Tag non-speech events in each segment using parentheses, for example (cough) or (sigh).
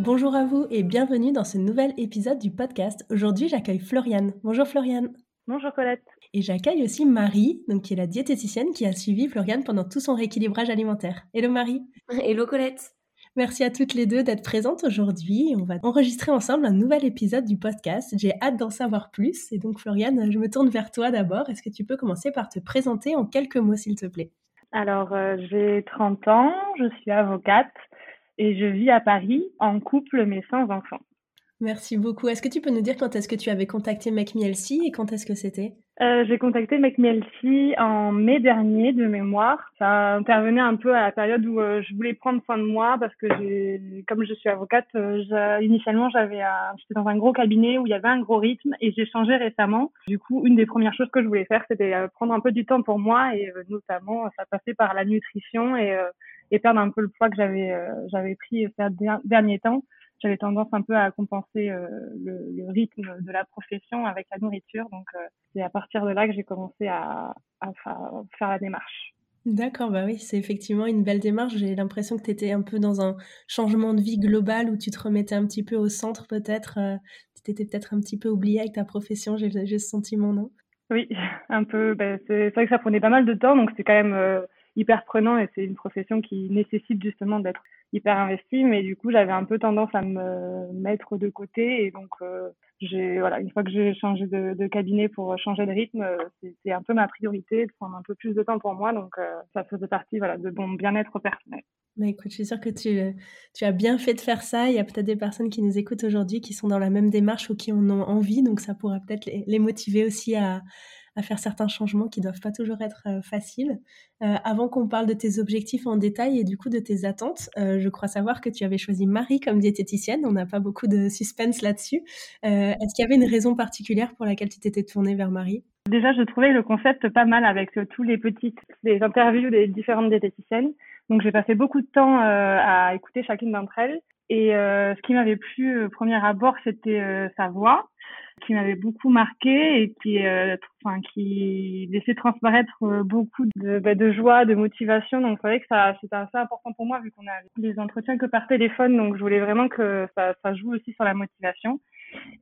Bonjour à vous et bienvenue dans ce nouvel épisode du podcast. Aujourd'hui, j'accueille Floriane. Bonjour Floriane. Bonjour Colette. Et j'accueille aussi Marie, donc qui est la diététicienne qui a suivi Floriane pendant tout son rééquilibrage alimentaire. Hello Marie. Hello Colette. Merci à toutes les deux d'être présentes aujourd'hui. On va enregistrer ensemble un nouvel épisode du podcast. J'ai hâte d'en savoir plus. Et donc Floriane, je me tourne vers toi d'abord. Est-ce que tu peux commencer par te présenter en quelques mots, s'il te plaît? Alors, euh, j'ai 30 ans, je suis avocate et je vis à Paris en couple mais sans enfant. Merci beaucoup. Est-ce que tu peux nous dire quand est-ce que tu avais contacté Make et quand est-ce que c'était? Euh, J'ai contacté Make en mai dernier de mémoire. Ça intervenait un peu à la période où euh, je voulais prendre soin de moi parce que comme je suis avocate, euh, initialement j'avais j'étais dans un gros cabinet où il y avait un gros rythme et j'ai changé récemment. Du coup, une des premières choses que je voulais faire, c'était prendre un peu du temps pour moi et notamment ça passait par la nutrition et et perdre un peu le poids que j'avais euh, j'avais pris ces derniers temps. J'avais tendance un peu à compenser euh, le, le, rythme de la profession avec la nourriture. Donc euh, c'est à partir de là que j'ai commencé à, à, faire la démarche. D'accord, bah oui, c'est effectivement une belle démarche. J'ai l'impression que tu étais un peu dans un changement de vie global où tu te remettais un petit peu au centre peut-être. tu étais peut-être un petit peu oublié avec ta profession, j'ai ce sentiment, non? Oui, (laughs) un peu. Ben, c'est vrai que ça prenait pas mal de temps, donc c'est quand même hyper prenant et c'est une profession qui nécessite justement d'être hyper investi mais du coup j'avais un peu tendance à me mettre de côté et donc euh, j'ai voilà une fois que j'ai changé de, cabinet pour changer de rythme euh, c'est un peu ma priorité de prendre un peu plus de temps pour moi donc euh, ça faisait partie voilà de mon bien-être personnel mais bah, écoute, je suis sûre que tu, tu as bien fait de faire ça. Il y a peut-être des personnes qui nous écoutent aujourd'hui qui sont dans la même démarche ou qui en ont envie. Donc, ça pourra peut-être les motiver aussi à, à faire certains changements qui doivent pas toujours être euh, faciles. Euh, avant qu'on parle de tes objectifs en détail et du coup de tes attentes, euh, je crois savoir que tu avais choisi Marie comme diététicienne. On n'a pas beaucoup de suspense là-dessus. Est-ce qu'il y avait une raison particulière pour laquelle tu t'étais tournée vers Marie? Déjà, je trouvais le concept pas mal avec tous les petites les interviews des différentes diététiciennes. Donc, j'ai passé beaucoup de temps à écouter chacune d'entre elles. Et ce qui m'avait plu au premier abord, c'était sa voix qui m'avait beaucoup marqué et qui, euh, enfin, qui laissait transparaître euh, beaucoup de, bah, de joie, de motivation. Donc, c'est vrai que ça, c'était assez important pour moi vu qu'on a des entretiens que par téléphone. Donc, je voulais vraiment que ça, ça joue aussi sur la motivation.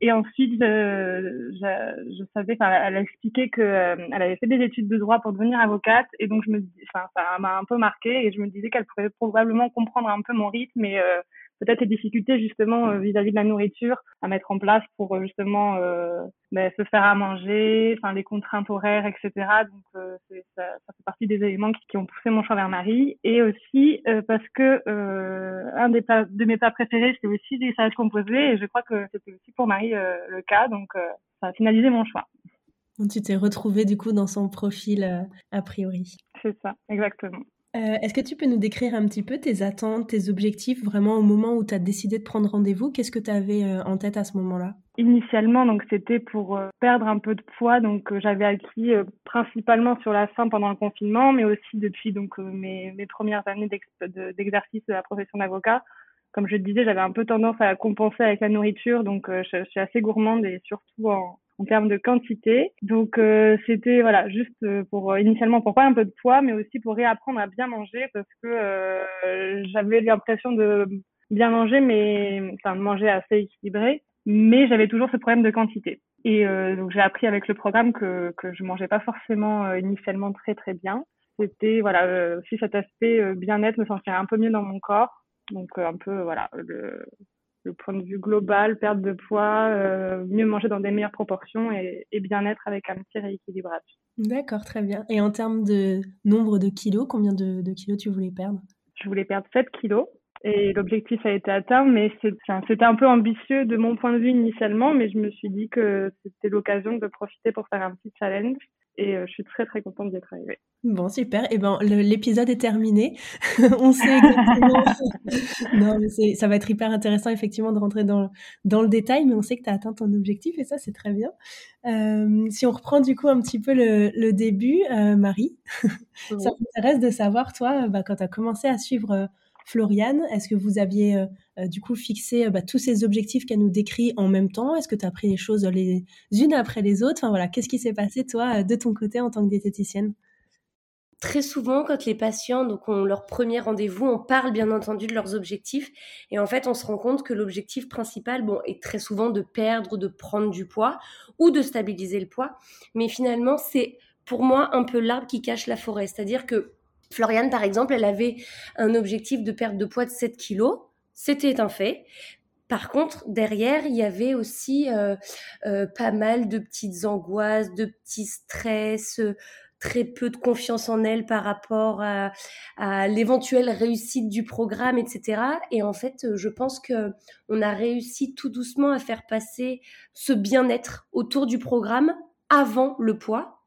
Et ensuite, je, je, savais, enfin, elle a expliqué que euh, avait fait des études de droit pour devenir avocate, et donc je me, enfin, ça m'a un peu marqué, et je me disais qu'elle pourrait probablement comprendre un peu mon rythme et euh, peut-être les difficultés justement euh, vis-à-vis de la nourriture à mettre en place pour euh, justement euh, ben, se faire à manger, enfin les contraintes horaires, etc. Donc euh, ça, ça, fait partie des éléments qui, qui, ont poussé mon choix vers Marie. Et aussi parce que un des de mes plats préférés, c'est aussi des salades composées, et je crois que c'était aussi pour Marie le cas. Donc ça a finalisé mon choix. Tu t'es retrouvée du coup dans son profil a priori. C'est ça, exactement. Euh, est-ce que tu peux nous décrire un petit peu tes attentes, tes objectifs, vraiment au moment où tu as décidé de prendre rendez-vous? Qu'est-ce que tu avais euh, en tête à ce moment-là? Initialement, donc c'était pour euh, perdre un peu de poids, donc j'avais acquis principalement sur la fin pendant le confinement, mais aussi depuis donc mes, mes premières années d'exercice de, la profession d'avocat. Comme je te disais, j'avais un peu tendance à compenser avec la nourriture, donc je, je suis assez gourmande et surtout en, en termes de quantité. Donc euh, c'était voilà juste euh, pour euh, initialement pour pas un peu de poids, mais aussi pour réapprendre à bien manger parce que j'avais l'impression de bien manger, mais enfin de manger assez équilibré, mais j'avais toujours ce problème de quantité. Et donc j'ai appris avec le programme que que je mangeais pas forcément initialement très très bien. C'était voilà aussi cet aspect bien-être, me sentir un peu mieux dans mon corps. Donc un peu voilà le le point de vue global, perte de poids, euh, mieux manger dans des meilleures proportions et, bien-être avec un petit rééquilibrage. D'accord, très bien. Et en termes de nombre de kilos, combien de, kilos tu voulais perdre? Je voulais perdre 7 kilos et l'objectif a été atteint, mais c'était un peu ambitieux de mon point de vue initialement, mais je me suis dit que c'était l'occasion de profiter pour faire un petit challenge. Et je suis très très contente d'être arrivée. Bon, super. Et eh ben, l'épisode est terminé. (laughs) On sait exactement. (laughs) non, mais ça va être hyper intéressant, effectivement, de rentrer dans, dans le détail, mais on sait que tu as atteint ton objectif et ça, c'est très bien. Euh, si on reprend du coup un petit peu le, le début, euh, Marie, (laughs) ça m'intéresse de savoir, toi, bah, quand tu as commencé à suivre euh, Floriane, est-ce que vous aviez euh, euh, du coup fixé bah, tous ces objectifs qu'elle nous décrit en même temps? Est-ce que tu as pris les choses les unes après les autres? Enfin voilà, qu'est-ce qui s'est passé toi de ton côté en tant que diététicienne? Très souvent, quand les patients donc ont leur premier rendez-vous, on parle bien entendu de leurs objectifs et en fait, on se rend compte que l'objectif principal, bon, est très souvent de perdre, de prendre du poids ou de stabiliser le poids, mais finalement, c'est pour moi un peu l'arbre qui cache la forêt, c'est-à-dire que Floriane, par exemple, elle avait un objectif de perte de poids de 7 kilos, c'était un fait. Par contre, derrière, il y avait aussi euh, euh, pas mal de petites angoisses, de petits stress, très peu de confiance en elle par rapport à, l'éventuelle réussite du programme, etc. Et en fait, je pense que on a réussi tout doucement à faire passer ce bien-être autour du programme avant le poids.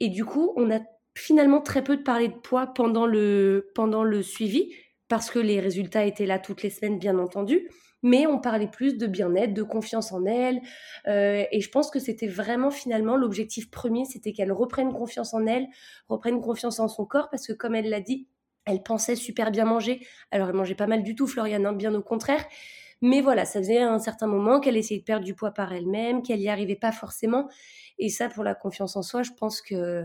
Et du coup, on a finalement très peu de parler de poids pendant le, pendant le suivi, parce que les résultats étaient là toutes les semaines, bien entendu mais on parlait plus de bien-être, de confiance en elle. Euh, et je pense que c'était vraiment finalement l'objectif premier, c'était qu'elle reprenne confiance en elle, reprenne confiance en son corps, parce que comme elle l'a dit, elle pensait super bien manger. Alors elle mangeait pas mal du tout, Floriane, hein, bien au contraire. Mais voilà, ça faisait un certain moment qu'elle essayait de perdre du poids par elle-même, qu'elle n'y arrivait pas forcément. Et ça, pour la confiance en soi, je pense que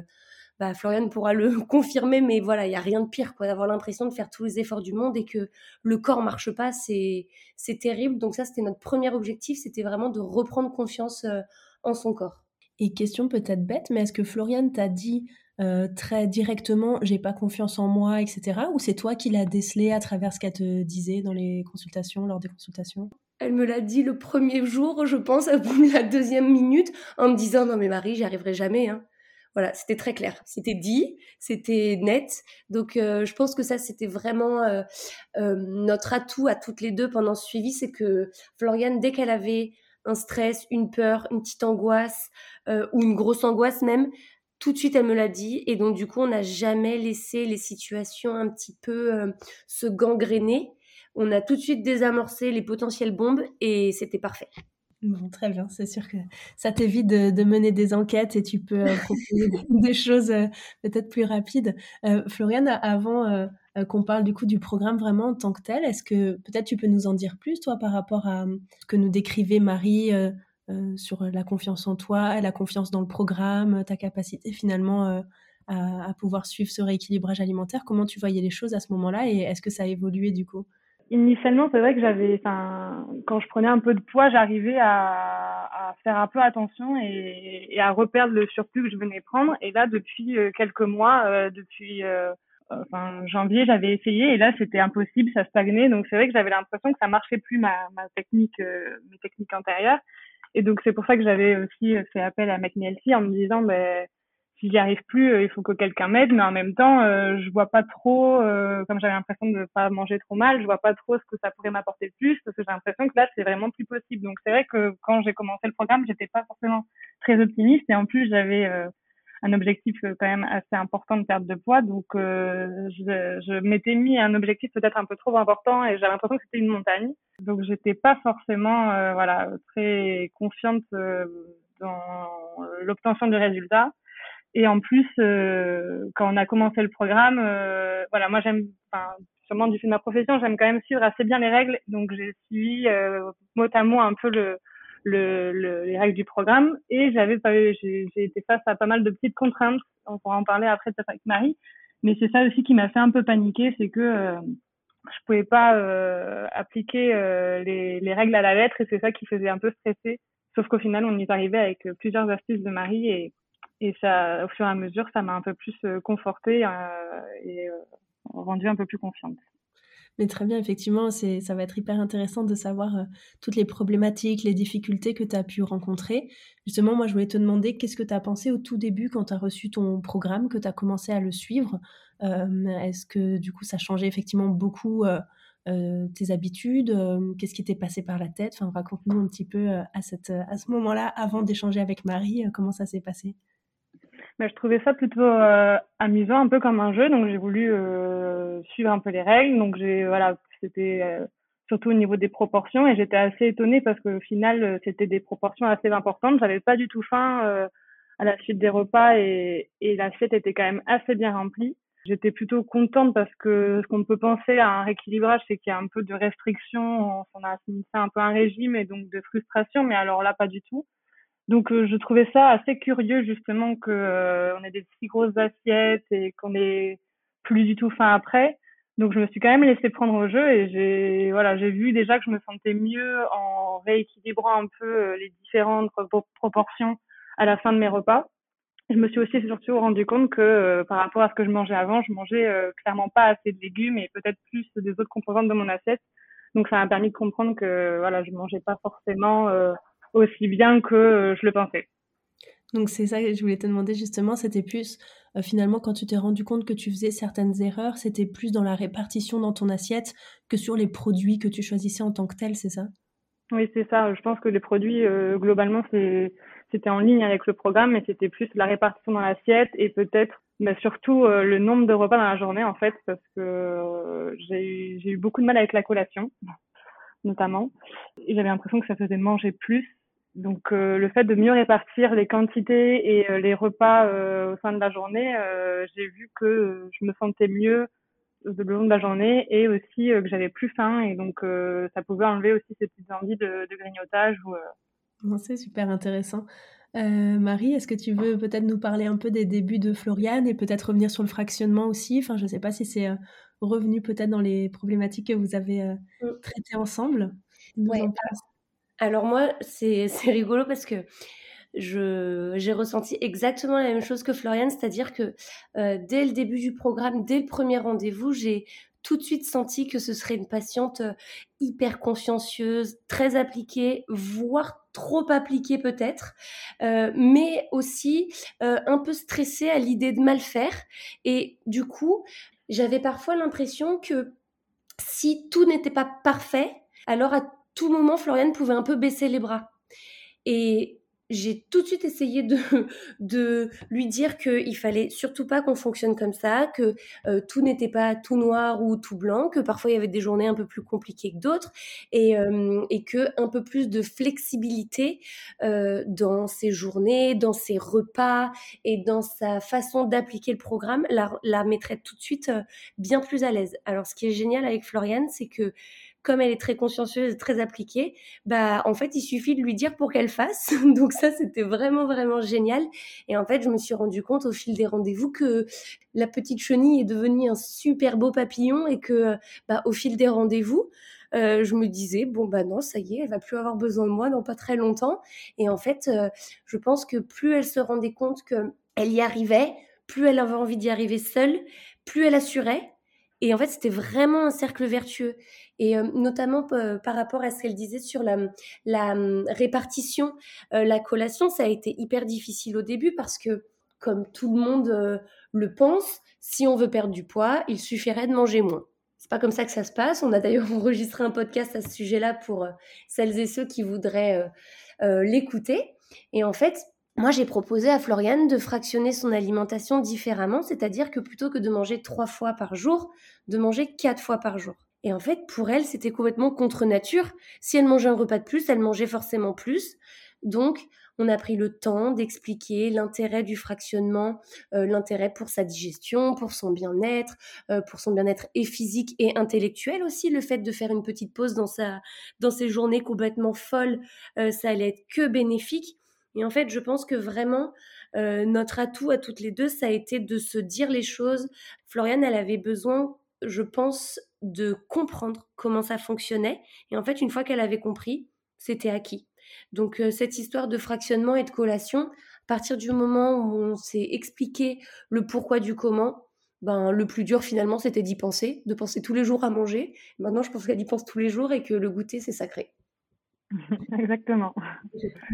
bah, Florian pourra le (laughs) confirmer, mais voilà, il y a rien de pire, quoi, d'avoir l'impression de faire tous les efforts du monde et que le corps marche pas, c'est c'est terrible. Donc ça, c'était notre premier objectif, c'était vraiment de reprendre confiance euh, en son corps. Et question peut-être bête, mais est-ce que Florian t'a dit euh, très directement, j'ai pas confiance en moi, etc. Ou c'est toi qui l'as décelé à travers ce qu'elle te disait dans les consultations, lors des consultations? Elle me l'a dit le premier jour, je pense, (laughs) à la deuxième minute, en me disant non mais Marie, j'y arriverai jamais. Hein. Voilà, c'était très clair. C'était dit, c'était net. Donc, euh, je pense que ça, c'était vraiment euh, euh, notre atout à toutes les deux pendant ce suivi. C'est que Floriane, dès qu'elle avait un stress, une peur, une petite angoisse ou une grosse angoisse même, tout de suite, elle me l'a dit. Et donc, du coup, on n'a jamais laissé les situations un petit peu se gangréner. On a tout de suite désamorcé les potentielles bombes et c'était parfait. Bon, très bien, c'est sûr que ça t'évite de, mener des enquêtes et tu peux euh, proposer (laughs) des choses euh, peut-être plus rapides. Euh, Floriane, avant qu'on parle du coup du programme vraiment en tant que tel, est-ce que peut-être tu peux nous en dire plus, toi, par rapport à ce que nous décrivait Marie sur la confiance en toi, la confiance dans le programme, ta capacité finalement à, à, pouvoir suivre ce rééquilibrage alimentaire? Comment tu voyais les choses à ce moment-là et est-ce que ça a évolué du coup? Initialement, c'est vrai que j'avais, enfin, quand je prenais un peu de poids, j'arrivais à, à, faire un peu attention et, et, à reperdre le surplus que je venais prendre. Et là, depuis euh, quelques mois, euh, depuis euh, enfin, janvier, j'avais essayé et là, c'était impossible, ça stagnait. Donc, c'est vrai que j'avais l'impression que ça marchait plus ma, ma technique, mes techniques antérieures. Et donc, c'est pour ça que j'avais aussi fait appel à McNeilty en me disant, ben, si j'y arrive plus, euh, il faut que quelqu'un m'aide. Mais en même temps, euh, je vois pas trop, euh, comme j'avais l'impression de pas manger trop mal, je vois pas trop ce que ça pourrait m'apporter de plus parce que j'ai l'impression que là, c'est vraiment plus possible. Donc c'est vrai que quand j'ai commencé le programme, j'étais pas forcément très optimiste et en plus j'avais un objectif quand même assez important de perte de poids. Donc je, je m'étais mis un objectif peut-être un peu trop important et j'avais l'impression que c'était une montagne. Donc j'étais pas forcément voilà très confiante dans l'obtention du résultat. Et en plus, euh, quand on a commencé le programme, euh, voilà, moi j'aime, enfin, sûrement du fait de ma profession, j'aime quand même suivre assez bien les règles. Donc j'ai suivi euh, mot à mot un peu le, le, le, les règles du programme et j'avais pas, j'ai été face à pas mal de petites contraintes. On pourra en parler après peut-être avec Marie. Mais c'est ça aussi qui m'a fait un peu paniquer, c'est que euh, je pouvais pas euh, appliquer les, les règles à la lettre et c'est ça qui faisait un peu stresser. Sauf qu'au final, on y est arrivé avec plusieurs astuces de Marie et et ça, au fur et à mesure, ça m'a un peu plus euh, confortée euh, et euh, rendue un peu plus confiante. Mais très bien, effectivement, ça va être hyper intéressant de savoir toutes les problématiques, les difficultés que tu as pu rencontrer. Justement, moi, je voulais te demander qu'est-ce que tu as pensé au tout début quand tu as reçu ton programme, que tu as commencé à le suivre? est-ce que du coup, ça changeait effectivement beaucoup tes habitudes? Qu'est-ce qui t'est passé par la tête? Enfin, raconte-nous un petit peu à ce moment-là, avant d'échanger avec Marie, comment ça s'est passé? Je trouvais ça plutôt euh, amusant, un peu comme un jeu, donc j'ai voulu euh, suivre un peu les règles. Donc j'ai voilà, c'était euh, surtout au niveau des proportions et j'étais assez étonnée parce qu'au final c'était des proportions assez importantes. J'avais pas du tout faim à la suite des repas et, et l'assiette était quand même assez bien remplie. J'étais plutôt contente parce que ce qu'on peut penser à un rééquilibrage, c'est qu'il y a un peu de restriction, on a assimilé ça un peu un régime et donc de frustration, mais alors là pas du tout. Donc euh, je trouvais ça assez curieux justement que euh, on ait des si grosses assiettes et qu'on ait plus du tout faim après. Donc je me suis quand même laissée prendre au jeu et j'ai voilà j'ai vu déjà que je me sentais mieux en rééquilibrant un peu euh, les différentes proportions à la fin de mes repas. Je me suis aussi surtout rendu compte que par rapport à ce que je mangeais avant, je mangeais clairement pas assez de légumes et peut-être plus des autres composantes de mon assiette. Donc ça m'a permis de comprendre que voilà je mangeais pas forcément aussi bien que euh, je le pensais. Donc c'est ça que je voulais te demander justement, c'était plus euh, finalement quand tu t'es rendu compte que tu faisais certaines erreurs, c'était plus dans la répartition dans ton assiette que sur les produits que tu choisissais en tant que tel, c'est ça? Oui, c'est ça. Je pense que les produits, euh, globalement, c'était en ligne avec le programme, mais c'était plus la répartition dans l'assiette et peut-être mais surtout le nombre de repas dans la journée en fait, parce que j'ai eu, eu beaucoup de mal avec la collation (laughs) notamment. Et j'avais l'impression que ça faisait manger plus donc euh, le fait de mieux répartir les quantités et euh, les repas euh, au sein de la journée, j'ai vu que je me sentais mieux le long de la journée et aussi que j'avais plus faim et donc ça pouvait enlever aussi ces petites envies de, de grignotage. Ou, C'est super intéressant. Marie, est-ce que tu veux peut-être nous parler un peu des débuts de Floriane et peut-être revenir sur le fractionnement aussi? Enfin, je ne sais pas si c'est revenu peut-être dans les problématiques que vous avez mmh. traitées ensemble. Ouais, alors moi, (laughs) c'est rigolo parce que j'ai ressenti exactement la même chose que Floriane, c'est-à-dire que euh, dès le début du programme, dès le premier rendez-vous, j'ai tout de suite senti que ce serait une patiente euh, hyper consciencieuse, très appliquée, voire trop appliquée peut-être, euh, mais aussi un peu stressée à l'idée de mal faire. Et du coup, j'avais parfois l'impression que si tout n'était pas parfait, alors à tout moment, Floriane pouvait un peu baisser les bras. Et j'ai tout de suite essayé de, (laughs) lui dire qu'il fallait surtout pas qu'on fonctionne comme ça, que euh, tout n'était pas tout noir ou tout blanc, que parfois il y avait des journées un peu plus compliquées que d'autres, et, euh, que un peu plus de flexibilité euh, dans ses journées, dans ses repas et dans sa façon d'appliquer le programme la, la mettrait tout de suite bien plus à l'aise. Alors ce qui est génial avec Floriane, c'est que comme elle est très consciencieuse, très appliquée, bah en fait il suffit de lui dire pour qu'elle fasse. (laughs) Donc ça c'était vraiment vraiment génial. Et en fait je me suis rendu compte au fil des rendez-vous que la petite chenille est devenue un super beau papillon et que bah, au fil des rendez-vous euh, je me disais bon bah non ça y est elle va plus avoir besoin de moi dans pas très longtemps. Et en fait euh, je pense que plus elle se rendait compte que elle y arrivait, plus elle avait envie d'y arriver seule, plus elle assurait et en fait, c'était vraiment un cercle vertueux. Et euh, notamment euh, par rapport à ce qu'elle disait sur la, hum, répartition, euh, la collation, ça a été hyper difficile au début parce que, comme tout le monde le pense, si on veut perdre du poids, il suffirait de manger moins. C'est pas comme ça que ça se passe. On a d'ailleurs (laughs) enregistré un podcast à ce sujet-là pour celles et ceux qui voudraient l'écouter. Et en fait, moi, j'ai proposé à Floriane de fractionner son alimentation différemment, c'est-à-dire que plutôt que de manger trois fois par jour, de manger quatre fois par jour. Et en fait, pour elle, c'était complètement contre nature. Si elle mangeait un repas de plus, elle mangeait forcément plus. Donc, on a pris le temps d'expliquer l'intérêt du fractionnement, euh, l'intérêt pour sa digestion, pour son bien-être, euh, pour son bien-être et physique et intellectuel aussi. Le fait de faire une petite pause dans sa dans ses journées complètement folles, euh, ça allait être que bénéfique. Et en fait, je pense que vraiment, euh, notre atout à toutes les deux, ça a été de se dire les choses. Floriane, elle avait besoin, je pense, de comprendre comment ça fonctionnait. Et en fait, une fois qu'elle avait compris, c'était acquis. Donc, euh, cette histoire de fractionnement et de collation, à partir du moment où on s'est expliqué le pourquoi du comment, ben, le plus dur finalement, c'était d'y penser, de penser tous les jours à manger. Maintenant, je pense qu'elle y pense tous les jours et que le goûter, c'est sacré. (laughs) Exactement.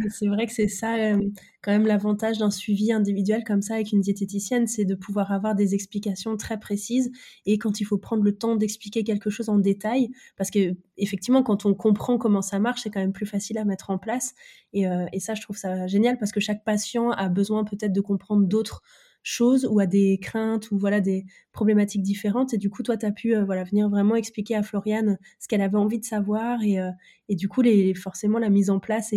C'est vrai que c'est ça, euh, quand même, l'avantage d'un suivi individuel comme ça avec une diététicienne, c'est de pouvoir avoir des explications très précises et quand il faut prendre le temps d'expliquer quelque chose en détail, parce que effectivement, quand on comprend comment ça marche, c'est quand même plus facile à mettre en place. Et, euh, et ça, je trouve ça génial parce que chaque patient a besoin peut-être de comprendre d'autres choses ou à des craintes ou voilà des problématiques différentes. Et du coup toi tu as pu euh, voilà venir vraiment expliquer à Floriane ce qu'elle avait envie de savoir et, euh, et du coup les, forcément la mise en place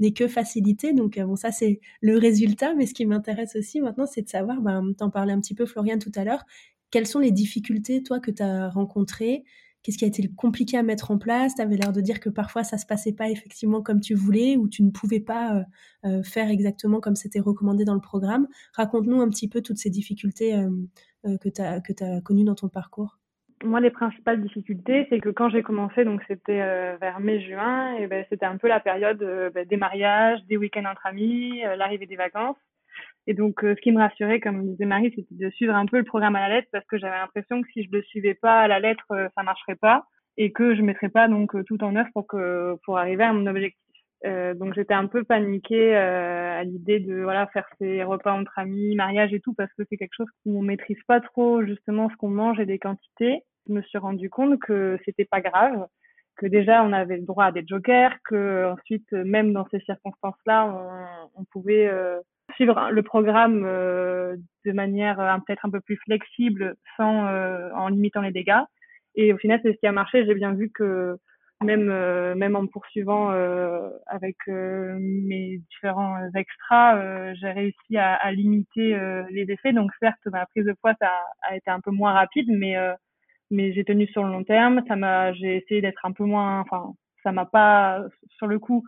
n'est que facilitée. Donc euh, bon ça c'est le résultat. Mais ce qui m'intéresse aussi maintenant c'est de savoir ben t'en parlais un petit peu Floriane tout à l'heure. Quelles sont les difficultés toi que tu as rencontrées Qu'est-ce qui a été compliqué à mettre en place? Tu avais l'air de dire que parfois ça se passait pas effectivement comme tu voulais ou tu ne pouvais pas euh, euh, faire exactement comme c'était recommandé dans le programme. Raconte-nous un petit peu toutes ces difficultés euh, que tu as, connues dans ton parcours. Moi, les principales difficultés, c'est que quand j'ai commencé, donc c'était vers mai-juin, et ben, c'était un peu la période ben, des mariages, des week-ends entre amis, l'arrivée des vacances. Et donc, euh, ce qui me rassurait, comme disait Marie, c'était de suivre un peu le programme à la lettre parce que j'avais l'impression que si je le suivais pas à la lettre, euh, ça marcherait pas et que je mettrais pas donc euh, tout en œuvre pour que pour arriver à mon objectif. donc j'étais un peu paniquée à l'idée de voilà faire ces repas entre amis, mariage et tout parce que c'est quelque chose où on maîtrise pas trop justement ce qu'on mange et des quantités. Je me suis rendu compte que c'était pas grave, que déjà on avait le droit à des jokers, que ensuite même dans ces circonstances-là on, on pouvait suivre le programme euh, de manière euh, peut-être un peu plus flexible sans euh, en limitant les dégâts. Et au final, c'est ce qui a marché. J'ai bien vu que même même en poursuivant avec mes différents extras, j'ai réussi à, à limiter les effets. Donc certes, ma prise de poids ça a, été un peu moins rapide, mais mais j'ai tenu sur le long terme. Ça m'a, j'ai essayé d'être un peu moins, enfin, ça m'a pas sur le coup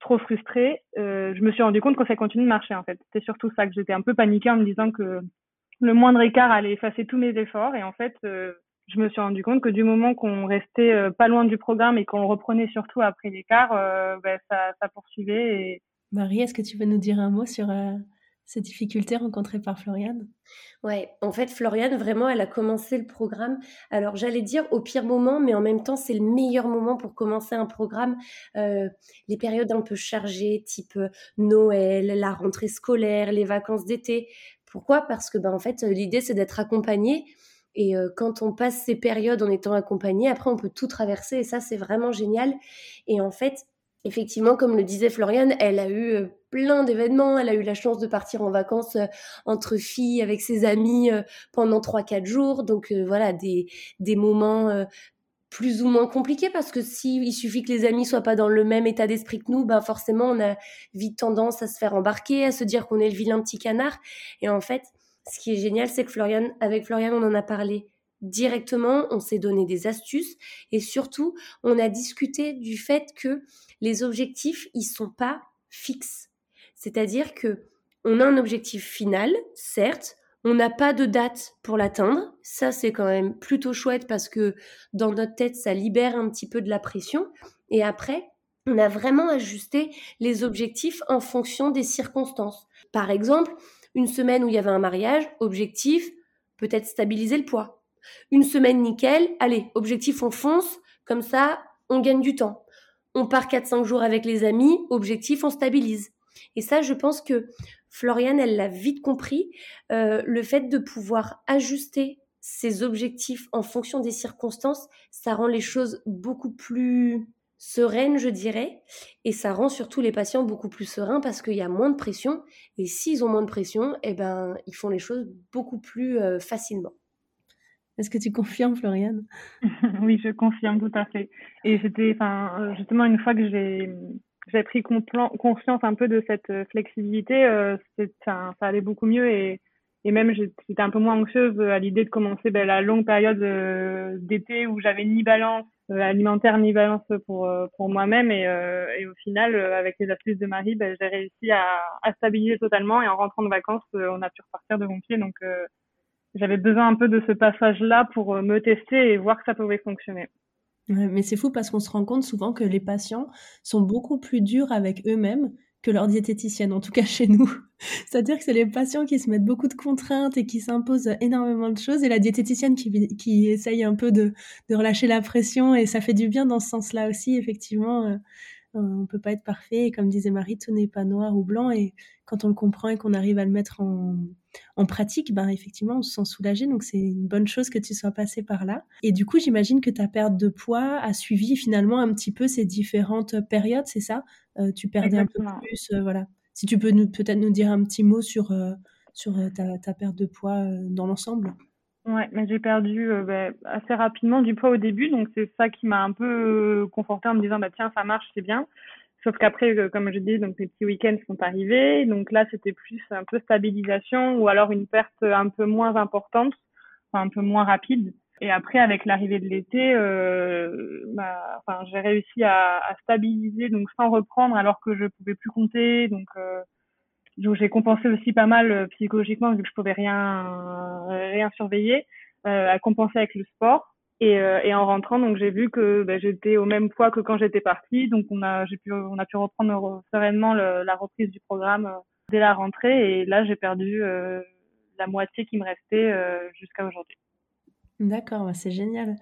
trop frustrée, euh, je me suis rendu compte que ça continue de marcher en fait. C'était surtout ça que j'étais un peu paniquée en me disant que le moindre écart allait effacer tous mes efforts et en fait euh, je me suis rendu compte que du moment qu'on restait euh, pas loin du programme et qu'on reprenait surtout après l'écart, ben, ça, ça poursuivait. Marie, est-ce que tu veux nous dire un mot sur ces difficultés rencontrées par Floriane? Ouais, en fait, Floriane, vraiment, elle a commencé le programme. Alors, j'allais dire au pire moment, mais en même temps, c'est le meilleur moment pour commencer un programme. Euh, les périodes un peu chargées, type euh, Noël, la rentrée scolaire, les vacances d'été. Pourquoi? Parce que, ben, en fait, l'idée, c'est d'être accompagné. Et euh, quand on passe ces périodes en étant accompagné, après, on peut tout traverser. Et ça, c'est vraiment génial. Et en fait, effectivement, comme le disait Floriane, elle a eu euh, plein d'événements. Elle a eu la chance de partir en vacances euh, entre filles avec ses amis euh, pendant 3-4 jours. Donc voilà, des, des moments plus ou moins compliqués parce que si il suffit que les amis soient pas dans le même état d'esprit que nous, ben forcément on a vite tendance à se faire embarquer, à se dire qu'on est le vilain petit canard. Et en fait, ce qui est génial, c'est que Floriane, avec Floriane, on en a parlé directement, on s'est donné des astuces et surtout, on a discuté du fait que les objectifs, ils sont pas fixes. C'est-à-dire que on a un objectif final, certes, on n'a pas de date pour l'atteindre. Ça, c'est quand même plutôt chouette parce que dans notre tête, ça libère un petit peu de la pression. Et après, on a vraiment ajusté les objectifs en fonction des circonstances. Par exemple, une semaine où il y avait un mariage, objectif, peut-être stabiliser le poids. Une semaine nickel, allez, objectif on fonce, comme ça, on gagne du temps on part 4-5 jours avec les amis, objectif, on stabilise. Et ça, je pense que Floriane, elle l'a vite compris, euh, le fait de pouvoir ajuster ses objectifs en fonction des circonstances, ça rend les choses beaucoup plus sereines, je dirais, et ça rend surtout les patients beaucoup plus sereins parce qu'il y a moins de pression, et s'ils ont moins de pression, eh ben, ils font les choses beaucoup plus euh, facilement. Est-ce que tu confirmes, Floriane? (laughs) Oui, je confirme tout à fait. Et c'était, euh, justement, une fois que j'ai pris conscience un peu de cette euh, flexibilité, euh, ça, ça allait beaucoup mieux et, et même j'étais un peu moins anxieuse à l'idée de commencer ben, la longue période d'été où j'avais ni balance alimentaire ni balance pour pour moi-même et, et au final avec les astuces de Marie ben, j'ai réussi à, à stabiliser totalement et en rentrant de vacances on a pu repartir de mon pied donc j'avais besoin un peu de ce passage-là pour euh, me tester et voir que ça pouvait fonctionner. mais c'est fou parce qu'on se rend compte souvent que les patients sont beaucoup plus durs avec eux-mêmes que leur diététicienne, en tout cas chez nous. (laughs) C'est-à-dire que c'est les patients qui se mettent beaucoup de contraintes et qui s'imposent énormément de choses et la diététicienne qui, essaye un peu de, de relâcher la pression et ça fait du bien dans ce sens-là aussi, effectivement. Euh, on peut pas être parfait. Et comme disait Marie, tout n'est pas noir ou blanc. Et quand on le comprend et qu'on arrive à le mettre en, en pratique, ben effectivement, on se sent soulagé. Donc c'est une bonne chose que tu sois passé par là. Et du coup, j'imagine que ta perte de poids a suivi finalement un petit peu ces différentes périodes, c'est ça? Euh, Tu perdais un peu plus, euh, voilà. Si tu peux peut-être nous dire un petit mot sur euh, sur ta, ta, perte de poids dans l'ensemble. Ouais, mais j'ai perdu bah, assez rapidement du poids au début, donc c'est ça qui m'a un peu conforté en me disant bah tiens ça marche c'est bien. Sauf qu'après, euh, comme je dis, donc les petits week-ends sont arrivés. Donc là, c'était plus un peu stabilisation ou alors une perte un peu moins importante, un peu moins rapide. Et après, avec l'arrivée de l'été, euh, bah, enfin, j'ai réussi à, à, stabiliser, donc sans reprendre, alors que je pouvais plus compter. Donc, euh, j'ai compensé aussi pas mal euh, psychologiquement vu que je pouvais rien rien surveiller, euh, à compenser avec le sport. Et, euh, et en rentrant, donc j'ai vu que ben, j'étais au même poids que quand j'étais partie. Donc on a, j'ai pu, on a pu reprendre sereinement le, la reprise du programme euh, dès la rentrée. Et là, j'ai perdu euh, la moitié qui me restait jusqu'à aujourd'hui. D'accord, bah, c'est génial.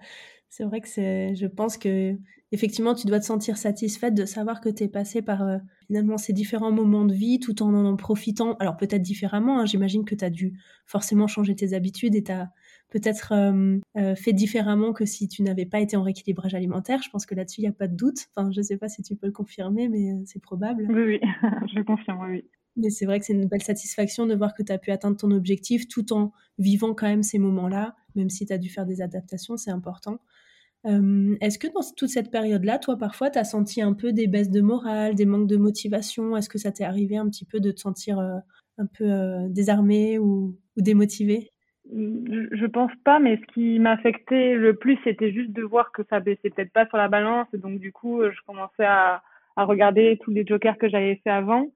C'est vrai que c'est, je pense que effectivement, tu dois te sentir satisfaite de savoir que tu es passée par finalement ces différents moments de vie tout en en profitant. Alors peut-être différemment, hein, j'imagine que tu as dû forcément changer tes habitudes et tu as peut-être euh, euh, fait différemment que si tu n'avais pas été en rééquilibrage alimentaire. Je pense que là-dessus, il n'y a pas de doute. Enfin, je ne sais pas si tu peux le confirmer, mais euh, c'est probable. Oui, oui, (laughs) je confirme, oui. Mais c'est vrai que c'est une belle satisfaction de voir que tu as pu atteindre ton objectif tout en vivant quand même ces moments-là, même si tu as dû faire des adaptations, c'est important. Est-ce que dans toute cette période-là, toi, parfois, tu as senti un peu des baisses de morale, des manques de motivation? Est-ce que ça t'est arrivé un petit peu de te sentir un peu désarmé ou, démotivé? Je pense pas, mais ce qui m'affectait le plus, c'était juste de voir que ça baissait peut-être pas sur la balance. Et donc, du coup, je commençais à, regarder tous les jokers que j'avais fait avant.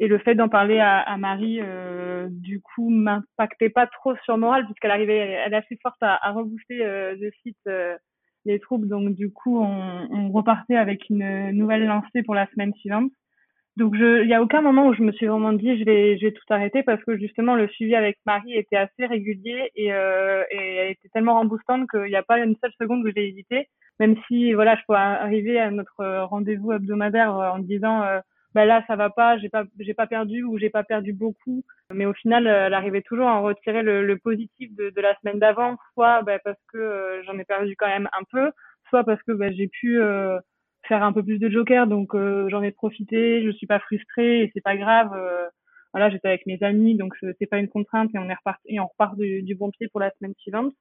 Et le fait d'en parler à, Marie, euh, du coup, m'impactait pas trop sur le moral, puisqu'elle arrivait, elle est assez forte à, à rebooster euh, de suite euh, les troupes. Donc, du coup, on, on repartait avec une nouvelle lancée pour la semaine suivante. Donc, il n'y a aucun moment où je me suis vraiment dit je vais, je vais tout arrêter parce que justement le suivi avec Marie était assez régulier et, euh, et elle était tellement remboostante qu'il n'y a pas une seule seconde où j'ai hésité. Même si voilà, je peux arriver à notre rendez-vous hebdomadaire en disant euh, bah là ça va pas, j'ai pas, j'ai pas perdu ou j'ai pas perdu beaucoup. Mais au final, elle arrivait toujours à en retirer le, le positif de, de, la semaine d'avant, soit bah, parce que euh, j'en ai perdu quand même un peu, soit parce que bah, j'ai pu euh, faire un peu plus de joker, donc euh, j'en ai profité, je suis pas frustrée et c'est pas grave. Euh, voilà, j'étais avec mes amis, donc c'est pas une contrainte et on est reparti et on repart du, du, bon pied pour la semaine suivante.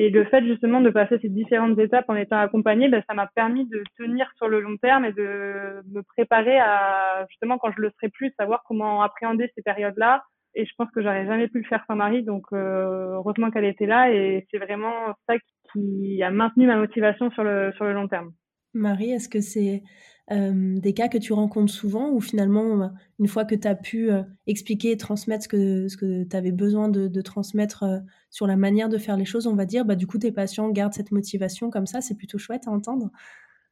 Et le fait justement de passer ces différentes étapes en étant accompagnée, ben, ça m'a permis de tenir sur le long terme et de me préparer à justement quand je le serai plus, savoir comment appréhender ces périodes-là. Et je pense que j'aurais jamais pu le faire sans Marie, donc euh, heureusement qu'elle était là et c'est vraiment ça qui a maintenu ma motivation sur le sur le long terme. Marie, est-ce que c'est des cas que tu rencontres souvent ou finalement, une fois que tu as pu expliquer et transmettre ce que, ce que tu avais besoin de, transmettre sur la manière de faire les choses, on va dire, bah, du coup, tes patients gardent cette motivation comme ça, c'est plutôt chouette à entendre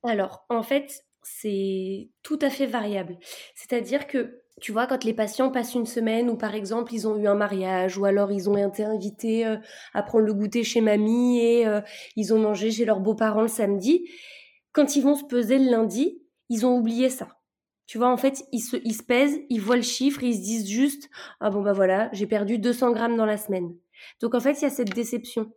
Alors, en fait, c'est tout à fait variable. C'est-à-dire que tu vois, quand les patients passent une semaine ou par exemple ils ont eu un mariage ou alors ils ont été invités à prendre le goûter chez mamie et ils ont mangé chez leurs beaux-parents le samedi, quand ils vont se peser le lundi, ils ont oublié ça. Tu vois, en fait, ils se, ils se pèsent, ils voient le chiffre, ils se disent juste, ah bon bah voilà, j'ai perdu 200 grammes dans la semaine. Donc en fait, il y a cette déception.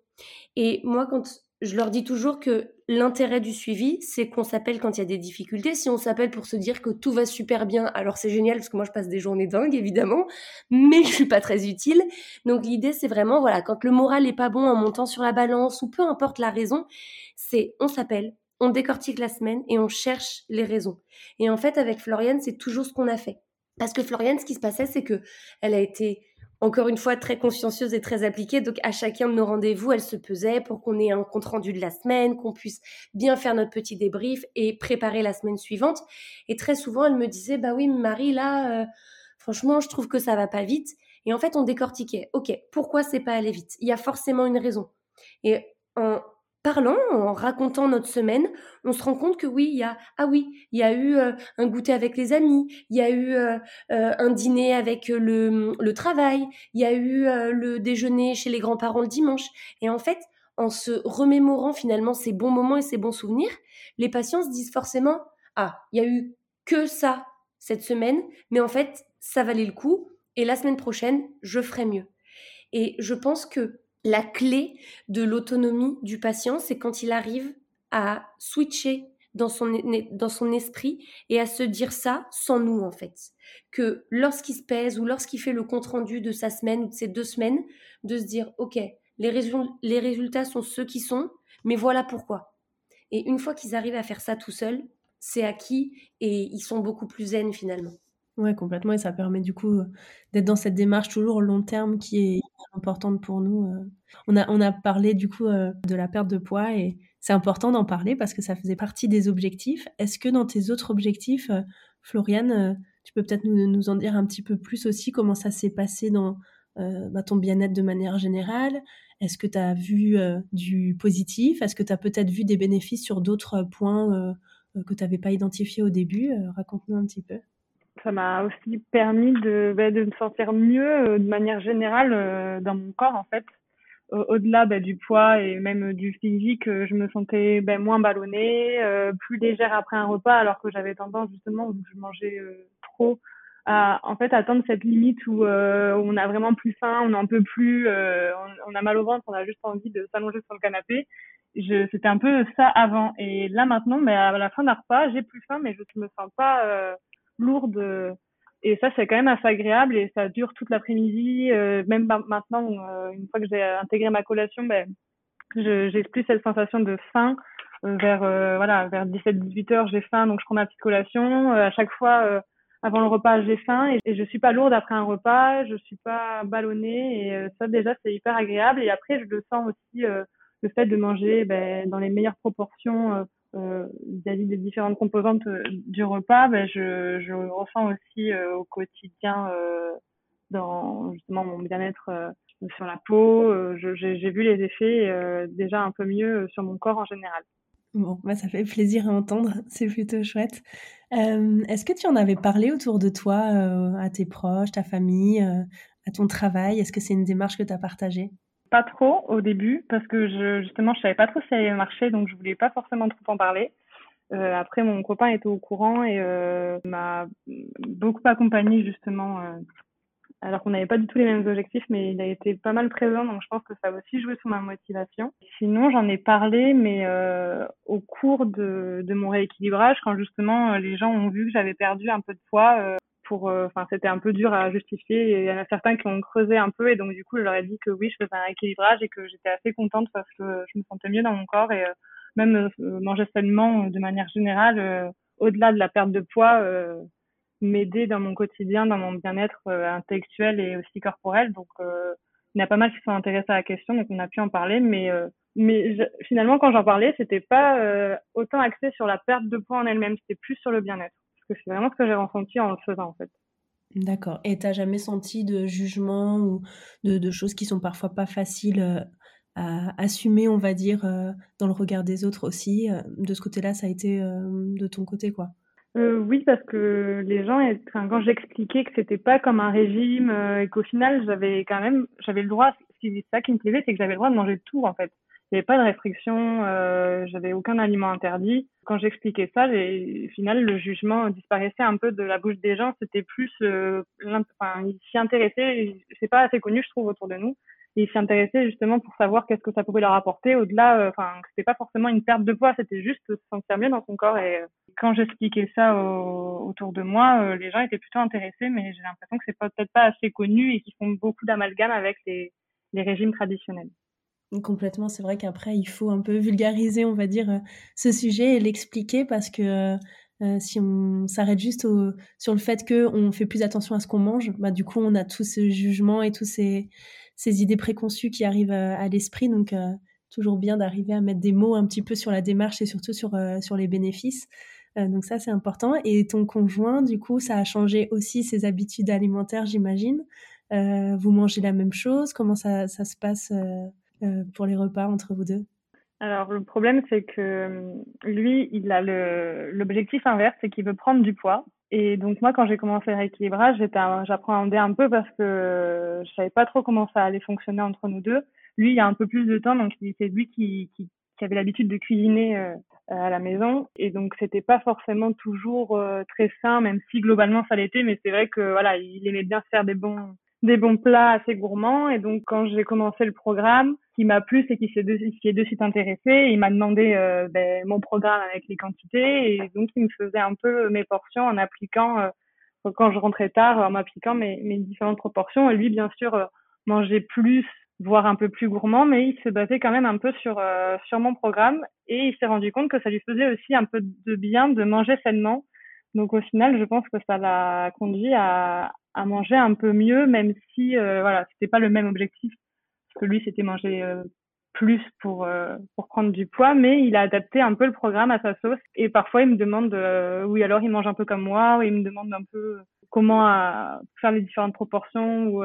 Et moi, quand je leur dis toujours que l'intérêt du suivi, c'est qu'on s'appelle quand il y a des difficultés. Si on s'appelle pour se dire que tout va super bien, alors c'est génial parce que moi je passe des journées dingues évidemment, mais je suis pas très utile. Donc l'idée c'est vraiment voilà, quand le moral est pas bon en montant sur la balance ou peu importe la raison, c'est on s'appelle, on décortique la semaine et on cherche les raisons. Et en fait, avec Floriane, c'est toujours ce qu'on a fait. Parce que Floriane, ce qui se passait, c'est que elle a été encore une fois très consciencieuse et très appliquée. Donc à chacun de nos rendez-vous, elle se pesait pour qu'on ait un compte rendu de la semaine, qu'on puisse bien faire notre petit débrief et préparer la semaine suivante. Et très souvent, elle me disait bah oui, Marie là, euh, franchement, je trouve que ça va pas vite. Et en fait, on décortiquait. Ok, pourquoi c'est pas allé vite? Il y a forcément une raison. Et en parlant, en racontant notre semaine, on se rend compte que oui, il y a ah oui, il y a eu euh, un goûter avec les amis, il y a eu euh, euh, un dîner avec le, le travail, il y a eu le déjeuner chez les grands-parents le dimanche. Et en fait, en se remémorant finalement ces bons moments et ces bons souvenirs, les patients se disent forcément ah, il y a eu que ça cette semaine, mais en fait, ça valait le coup. Et la semaine prochaine, je ferai mieux. Et je pense que la clé de l'autonomie du patient, c'est quand il arrive à switcher dans son, dans son esprit et à se dire ça sans nous, en fait. Que lorsqu'il se pèse ou lorsqu'il fait le compte-rendu de sa semaine ou de ses deux semaines, de se dire, OK, les, les résultats sont ceux qui sont, mais voilà pourquoi. Et une fois qu'ils arrivent à faire ça tout seuls, c'est acquis et ils sont beaucoup plus zen finalement. Ouais, complètement. Et ça permet du coup d'être dans cette démarche toujours long terme qui est importante pour nous. On a, on a parlé du coup de la perte de poids et c'est important d'en parler parce que ça faisait partie des objectifs. Est-ce que dans tes autres objectifs, Floriane, tu peux peut-être nous, nous, en dire un petit peu plus aussi comment ça s'est passé dans bah, ton bien-être de manière générale? Est-ce que tu as vu du positif? Est-ce que tu as peut-être vu des bénéfices sur d'autres points que tu n'avais pas identifiés au début? Raconte-nous un petit peu ça m'a aussi permis de, bah, de me sentir mieux euh, de manière générale euh, dans mon corps en fait. Au-delà bah, du poids et même du physique, euh, je me sentais bah, moins ballonnée, plus légère après un repas, alors que j'avais tendance justement où je mangeais trop à en fait atteindre cette limite où, on a vraiment plus faim, on n'en peut plus, on, a mal au ventre, on a juste envie de s'allonger sur le canapé. C'était un peu ça avant. Et là maintenant, mais à la fin d'un repas, j'ai plus faim, mais je me sens pas lourde. Et ça, c'est quand même assez agréable et ça dure toute l'après-midi. Euh, même maintenant, euh, une fois que j'ai intégré ma collation, ben, j'ai plus cette sensation de faim. Euh, vers voilà, vers 17-18 heures, j'ai faim, donc je prends ma petite collation. à chaque fois, avant le repas, j'ai faim et, je suis pas lourde après un repas. Je suis pas ballonnée et ça déjà, c'est hyper agréable. Et après, je le sens aussi le fait de manger ben, dans les meilleures proportions euh, vis-à-vis des différentes composantes euh, du repas, ben, je, je ressens aussi euh, au quotidien dans justement mon bien-être sur la peau. J'ai vu les effets déjà un peu mieux sur mon corps en général. Bon, bah ça fait plaisir à entendre, c'est plutôt chouette. Est-ce que tu en avais parlé autour de toi, à tes proches, ta famille, à ton travail? Est-ce que c'est une démarche que tu as partagée? Pas trop au début parce que je, justement je savais pas trop si ça allait marcher donc je voulais pas forcément trop en parler. Euh, après mon copain était au courant et euh, m'a beaucoup accompagné justement euh, alors qu'on n'avait pas du tout les mêmes objectifs mais il a été pas mal présent donc je pense que ça a aussi joué sur ma motivation. Sinon j'en ai parlé mais euh, au cours de, de mon rééquilibrage quand justement les gens ont vu que j'avais perdu un peu de poids euh, enfin c'était un peu dur à justifier. Il y en a certains qui ont creusé un peu et donc du coup je leur ai dit que oui je faisais un équilibrage et que j'étais assez contente parce que je me sentais mieux dans mon corps et euh, même euh, manger sainement de manière générale au-delà de la perte de poids m'aider dans mon quotidien dans mon bien-être intellectuel et aussi corporel. Donc il y en a pas mal qui sont intéressés à la question donc on a pu en parler. Mais mais finalement quand j'en parlais c'était pas autant axé sur la perte de poids en elle-même c'était plus sur le bien-être que c'est vraiment ce que j'ai ressenti en le faisant en fait. D'accord. Et t'as jamais senti de jugement ou de, choses qui sont parfois pas faciles euh, à assumer, on va dire, euh, dans le regard des autres aussi euh, De ce côté-là, ça a été de ton côté, quoi? Oui, parce que les gens, quand j'expliquais que c'était pas comme un régime et qu'au final, j'avais quand même, j'avais le droit. C'est ça qui me plaisait, c'est que j'avais le droit de manger tout en fait. Il n'y avait pas de restriction, euh, j'avais aucun aliment interdit. Quand j'expliquais ça, au final, le jugement disparaissait un peu de la bouche des gens. C'était plus, euh, enfin, ils s'y intéressaient. C'est pas assez connu, je trouve, autour de nous. ils s'y intéressaient justement pour savoir qu'est-ce que ça pouvait leur apporter. Au-delà, euh, enfin, c'était pas forcément une perte de poids, c'était juste se sentir mieux dans son corps. Et euh, quand j'expliquais ça autour de moi, euh, les gens étaient plutôt intéressés, mais j'ai l'impression que c'est peut-être pas assez connu et qu'ils font beaucoup d'amalgame avec les, les régimes traditionnels. Complètement, c'est vrai qu'après, il faut un peu vulgariser, on va dire, euh, ce sujet et l'expliquer parce que euh, euh, si on s'arrête juste sur le fait qu'on fait plus attention à ce qu'on mange, bah, du coup, on a tout ce jugement et toutes ces, idées préconçues qui arrivent à, l'esprit. Donc, toujours bien d'arriver à mettre des mots un petit peu sur la démarche et surtout sur, sur les bénéfices. donc, ça, c'est important. Et ton conjoint, du coup, ça a changé aussi ses habitudes alimentaires, j'imagine. vous mangez la même chose Comment ça, ça se passe pour les repas entre vous deux? Alors le problème c'est que euh, lui il a l'objectif inverse c'est qu'il veut prendre du poids. Et donc moi quand j'ai commencé le rééquilibrage j'appréhendais un peu parce que je savais pas trop comment ça allait fonctionner entre nous deux. Lui il y a un peu plus de temps donc c'est lui qui, qui, avait l'habitude de cuisiner à la maison. Et donc c'était pas forcément toujours très sain même si globalement ça l'était. Mais c'est vrai que voilà il aimait bien faire des bons des bons plats assez gourmands. Et donc, quand j'ai commencé le programme, qui m'a plu, c'est qu'il s'est de, de suite intéressé. Il m'a demandé euh, ben, mon programme avec les quantités. Et donc, il me faisait un peu mes portions en appliquant, euh, quand je rentrais tard, en m'appliquant mes, mes différentes proportions. Et lui, bien sûr, euh, mangeait plus, voire un peu plus gourmand, mais il se basait quand même un peu sur, sur mon programme. Et il s'est rendu compte que ça lui faisait aussi un peu de bien de manger sainement. Donc au final, je pense que ça l'a conduit à, à manger un peu mieux, même si euh, voilà, c'était pas le même objectif. Parce que lui, c'était manger euh, plus pour euh, pour prendre du poids, mais il a adapté un peu le programme à sa sauce. Et parfois, il me demande, oui, alors il mange un peu comme moi, ou il me demande un peu comment faire les différentes proportions, ou